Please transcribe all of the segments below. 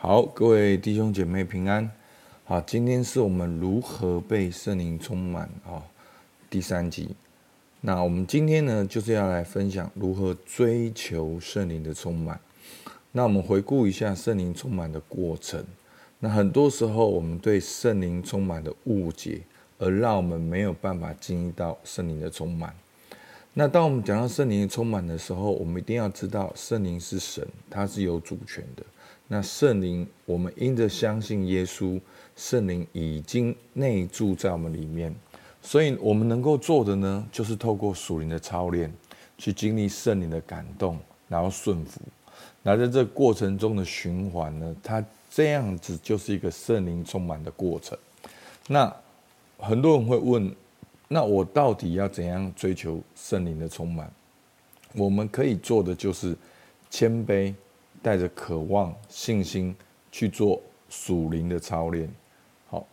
好，各位弟兄姐妹平安。好，今天是我们如何被圣灵充满啊第三集。那我们今天呢，就是要来分享如何追求圣灵的充满。那我们回顾一下圣灵充满的过程。那很多时候，我们对圣灵充满的误解，而让我们没有办法经历到圣灵的充满。那当我们讲到圣灵充满的时候，我们一定要知道，圣灵是神，他是有主权的。那圣灵，我们因着相信耶稣，圣灵已经内住在我们里面，所以我们能够做的呢，就是透过属灵的操练，去经历圣灵的感动，然后顺服。那在这过程中的循环呢，它这样子就是一个圣灵充满的过程。那很多人会问，那我到底要怎样追求圣灵的充满？我们可以做的就是谦卑。带着渴望、信心去做属灵的操练。好，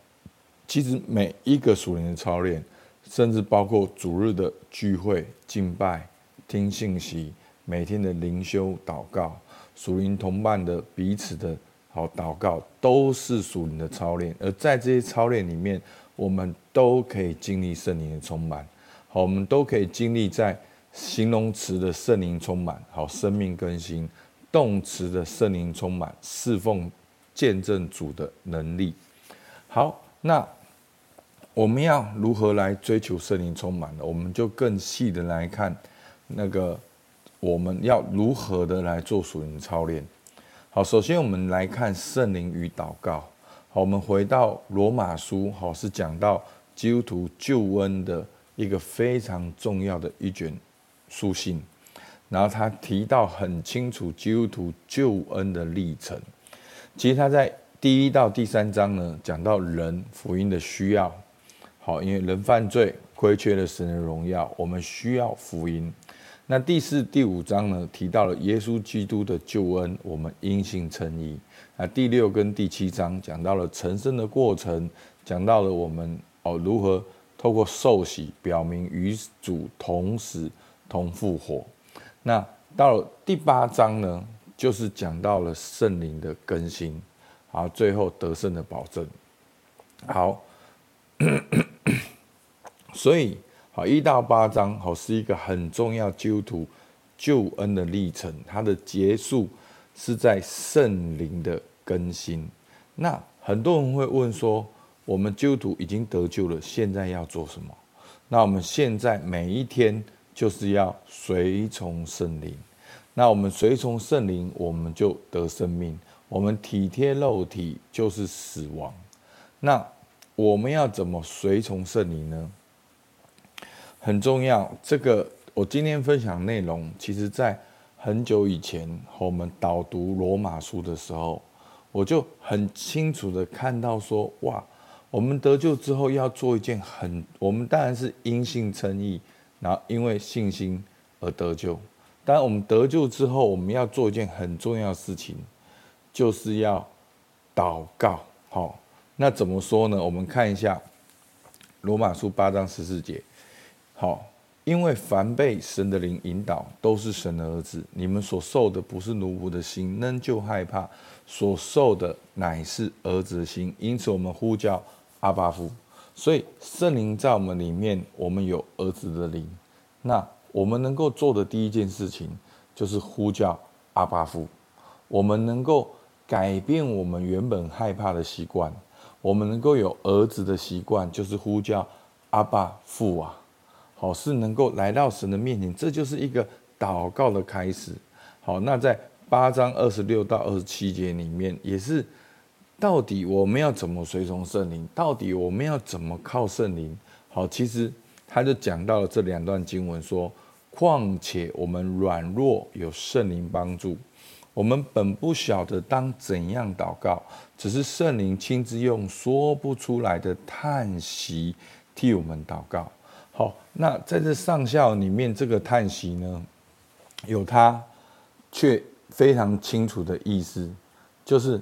其实每一个属灵的操练，甚至包括主日的聚会、敬拜、听信息、每天的灵修、祷告、属灵同伴的彼此的好祷告，都是属灵的操练。而在这些操练里面，我们都可以经历圣灵的充满。好，我们都可以经历在形容词的圣灵充满，好，生命更新。动词的圣灵充满，侍奉、见证主的能力。好，那我们要如何来追求圣灵充满呢？我们就更细的来看，那个我们要如何的来做属灵操练。好，首先我们来看圣灵与祷告。好，我们回到罗马书，好，是讲到基督徒救恩的一个非常重要的一卷书信。然后他提到很清楚基督徒救恩的历程。其实他在第一到第三章呢，讲到人福音的需要。好，因为人犯罪亏缺了神的荣耀，我们需要福音。那第四、第五章呢，提到了耶稣基督的救恩，我们因信称义。那第六跟第七章讲到了成圣的过程，讲到了我们哦如何透过受洗，表明与主同死同复活。那到了第八章呢，就是讲到了圣灵的更新，好，最后得胜的保证。好，所以好一到八章好是一个很重要基督徒救恩的历程，它的结束是在圣灵的更新。那很多人会问说，我们基督徒已经得救了，现在要做什么？那我们现在每一天。就是要随从圣灵，那我们随从圣灵，我们就得生命；我们体贴肉体，就是死亡。那我们要怎么随从圣灵呢？很重要。这个我今天分享内容，其实在很久以前和我们导读罗马书的时候，我就很清楚的看到说，哇，我们得救之后要做一件很，我们当然是因信称义。然后因为信心而得救，当然我们得救之后，我们要做一件很重要的事情，就是要祷告。好，那怎么说呢？我们看一下罗马书八章十四节。好，因为凡被神的灵引导，都是神的儿子。你们所受的不是奴仆的心，仍旧害怕；所受的乃是儿子的心。因此，我们呼叫阿爸父。所以圣灵在我们里面，我们有儿子的灵。那我们能够做的第一件事情，就是呼叫阿爸父。我们能够改变我们原本害怕的习惯，我们能够有儿子的习惯，就是呼叫阿爸父啊。好，是能够来到神的面前，这就是一个祷告的开始。好，那在八章二十六到二十七节里面，也是。到底我们要怎么随从圣灵？到底我们要怎么靠圣灵？好，其实他就讲到了这两段经文，说：况且我们软弱，有圣灵帮助，我们本不晓得当怎样祷告，只是圣灵亲自用说不出来的叹息替我们祷告。好，那在这上下里面，这个叹息呢，有他却非常清楚的意思，就是。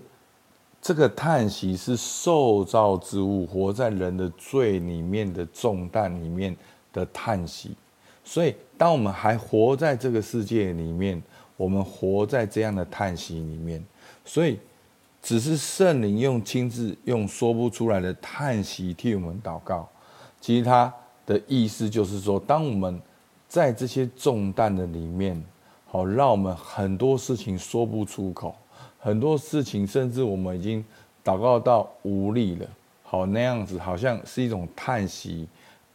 这个叹息是受造之物活在人的罪里面的重担里面的叹息，所以当我们还活在这个世界里面，我们活在这样的叹息里面，所以只是圣灵用亲自用说不出来的叹息替我们祷告。其实他的意思就是说，当我们在这些重担的里面，好，让我们很多事情说不出口，很多事情甚至我们已经祷告到无力了，好，那样子好像是一种叹息、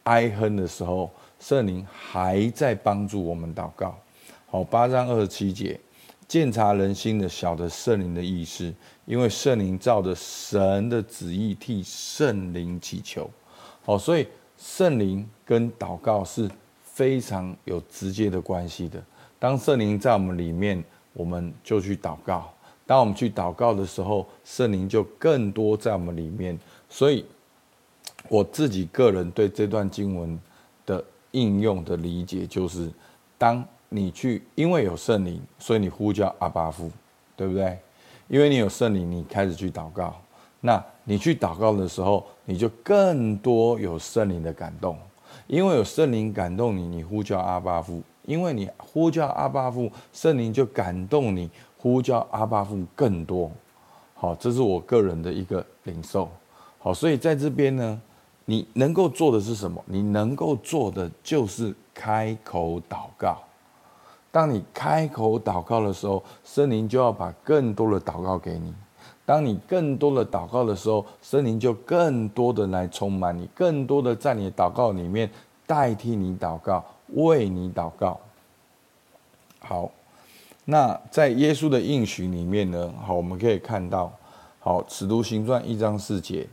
哀恨的时候，圣灵还在帮助我们祷告。好，八章二十七节。鉴察人心的，晓得圣灵的意思，因为圣灵照着神的旨意替圣灵祈求。好，所以圣灵跟祷告是非常有直接的关系的。当圣灵在我们里面，我们就去祷告；当我们去祷告的时候，圣灵就更多在我们里面。所以，我自己个人对这段经文的应用的理解，就是当。你去，因为有圣灵，所以你呼叫阿巴夫，对不对？因为你有圣灵，你开始去祷告。那你去祷告的时候，你就更多有圣灵的感动。因为有圣灵感动你，你呼叫阿巴夫。因为你呼叫阿爸父，圣灵就感动你，呼叫阿爸父更多。好，这是我个人的一个领受。好，所以在这边呢，你能够做的是什么？你能够做的就是开口祷告。当你开口祷告的时候，圣灵就要把更多的祷告给你。当你更多的祷告的时候，圣灵就更多的来充满你，更多的在你的祷告里面代替你祷告，为你祷告。好，那在耶稣的应许里面呢？好，我们可以看到，好，使徒行传一章四节。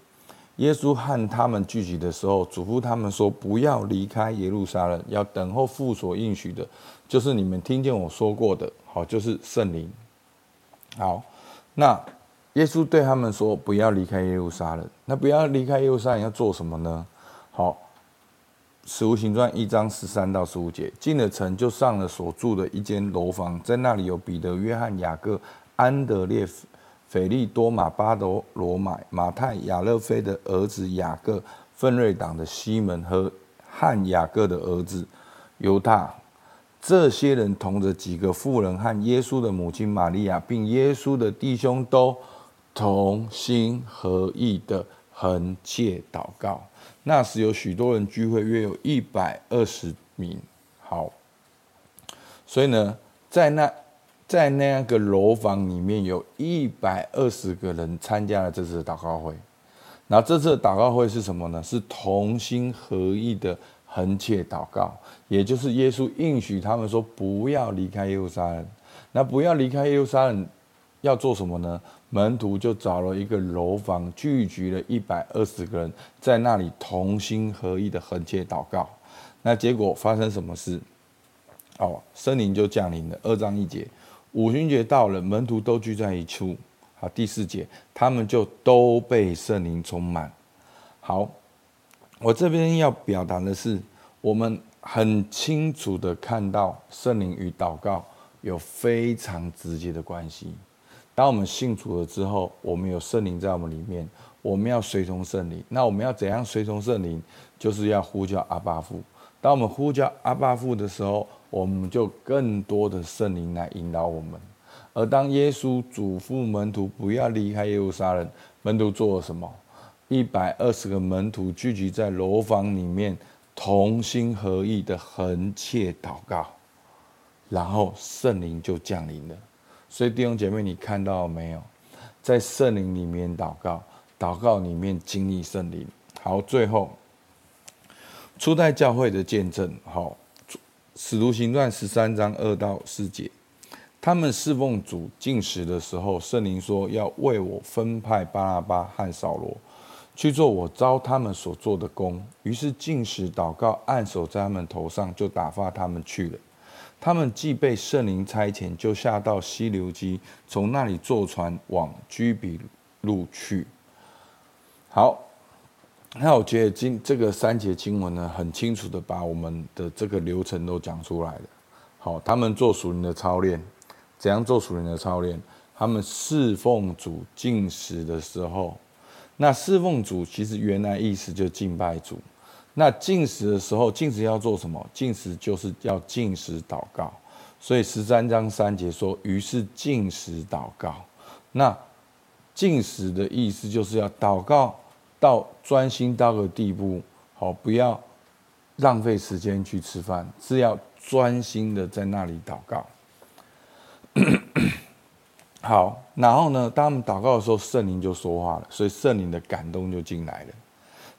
耶稣和他们聚集的时候，嘱咐他们说：“不要离开耶路撒冷，要等候父所应许的，就是你们听见我说过的，好，就是圣灵。”好，那耶稣对他们说：“不要离开耶路撒冷。”那不要离开耶路撒冷要做什么呢？好，《使徒行传》一章十三到十五节，进了城就上了所住的一间楼房，在那里有彼得、约翰、雅各、安德烈。腓利多马、巴多罗买、马太、亚勒菲的儿子雅各、奋锐党的西门和汉雅各的儿子犹大，这些人同着几个妇人和耶稣的母亲玛利亚，并耶稣的弟兄，都同心合意的恒切祷告。那时有许多人聚会，约有一百二十名。好，所以呢，在那。在那个楼房里面，有一百二十个人参加了这次的祷告会。那这次的祷告会是什么呢？是同心合意的恒切祷告，也就是耶稣应许他们说不要离开耶路撒冷。那不要离开耶路撒冷，要做什么呢？门徒就找了一个楼房，聚集了一百二十个人，在那里同心合意的恒切祷告。那结果发生什么事？哦，圣灵就降临了。二章一节。五旬节到了，门徒都聚在一处。好，第四节，他们就都被圣灵充满。好，我这边要表达的是，我们很清楚的看到圣灵与祷告有非常直接的关系。当我们信主了之后，我们有圣灵在我们里面，我们要随从圣灵。那我们要怎样随从圣灵？就是要呼叫阿爸父。当我们呼叫阿爸父的时候，我们就更多的圣灵来引导我们，而当耶稣嘱咐门徒不要离开耶路撒冷，门徒做了什么？一百二十个门徒聚集在楼房里面，同心合意的恒切祷告，然后圣灵就降临了。所以弟兄姐妹，你看到没有？在圣灵里面祷告，祷告里面经历圣灵。好，最后初代教会的见证，好。使徒行传十三章二到四节，他们侍奉主进食的时候，圣灵说要为我分派巴拉巴和扫罗去做我招他们所做的工。于是进食祷告，按手在他们头上，就打发他们去了。他们既被圣灵差遣，就下到西流基，从那里坐船往居比路去。好。那我觉得今这个三节经文呢，很清楚的把我们的这个流程都讲出来了。好，他们做属灵的操练，怎样做属灵的操练？他们侍奉主进食的时候，那侍奉主其实原来意思就敬拜主。那禁食的时候，禁食要做什么？禁食就是要禁食祷告。所以十三章三节说，于是禁食祷告。那禁食的意思就是要祷告到专心到个地步，好，不要浪费时间去吃饭，是要专心的在那里祷告。好，然后呢，当他们祷告的时候，圣灵就说话了，所以圣灵的感动就进来了。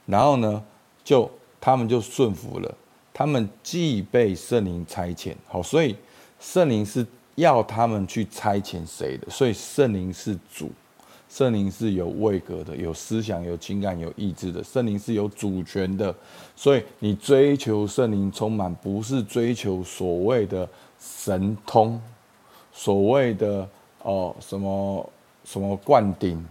然后呢，就他们就顺服了，他们既被圣灵差遣，好，所以圣灵是要他们去差遣谁的？所以圣灵是主，圣灵是有位格的，有思想、有情感、有意志的，圣灵是有主权的。所以你追求圣灵充满，不是追求所谓的神通，所谓的。哦，什么什么灌顶，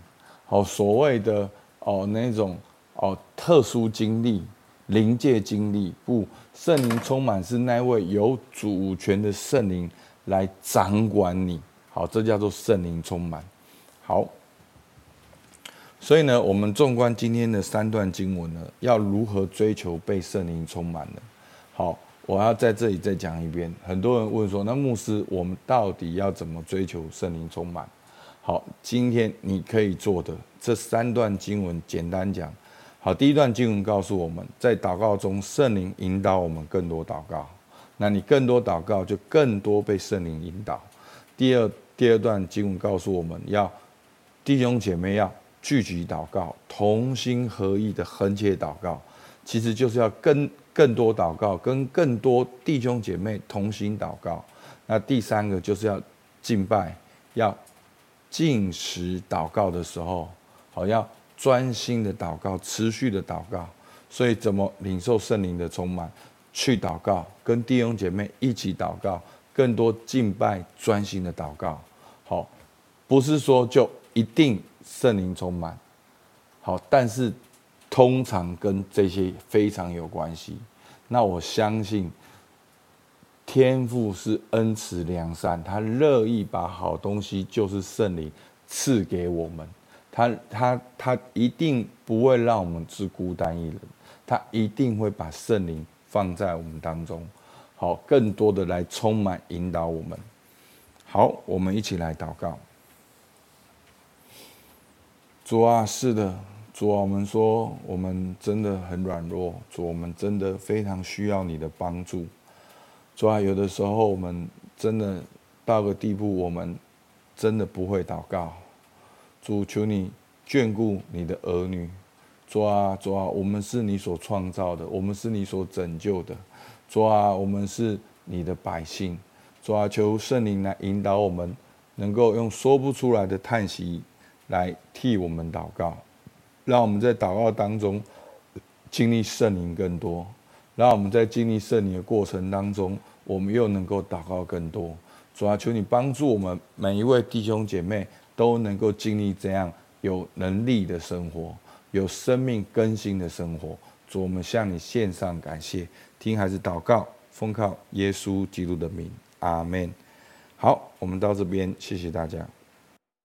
哦，所谓的哦那种哦特殊经历、灵界经历，不，圣灵充满是那位有主权的圣灵来掌管你，好，这叫做圣灵充满。好，所以呢，我们纵观今天的三段经文呢，要如何追求被圣灵充满呢？好。我要在这里再讲一遍。很多人问说：“那牧师，我们到底要怎么追求圣灵充满？”好，今天你可以做的这三段经文，简单讲。好，第一段经文告诉我们在祷告中，圣灵引导我们更多祷告。那你更多祷告，就更多被圣灵引导。第二第二段经文告诉我们要弟兄姐妹要聚集祷告，同心合意的恒切祷告，其实就是要跟。更多祷告，跟更多弟兄姐妹同心祷告。那第三个就是要敬拜，要进食祷告的时候，好，要专心的祷告，持续的祷告。所以怎么领受圣灵的充满？去祷告，跟弟兄姐妹一起祷告，更多敬拜，专心的祷告。好，不是说就一定圣灵充满。好，但是。通常跟这些非常有关系。那我相信天赋是恩慈良善，他乐意把好东西，就是圣灵赐给我们。他他他一定不会让我们是孤单一人，他一定会把圣灵放在我们当中，好，更多的来充满引导我们。好，我们一起来祷告。主啊，是的。主啊，我们说我们真的很软弱，主，啊我们真的非常需要你的帮助。主啊，有的时候我们真的到个地步，我们真的不会祷告。主，求你眷顾你的儿女。主啊，主啊，我们是你所创造的，我们是你所拯救的。主啊，我们是你的百姓。主啊，求圣灵来引导我们，能够用说不出来的叹息来替我们祷告。让我们在祷告当中经历圣灵更多，让我们在经历圣灵的过程当中，我们又能够祷告更多。主啊，求你帮助我们每一位弟兄姐妹都能够经历这样有能力的生活，有生命更新的生活。主，我们向你献上感谢，听孩子祷告，奉靠耶稣基督的名，阿门。好，我们到这边，谢谢大家。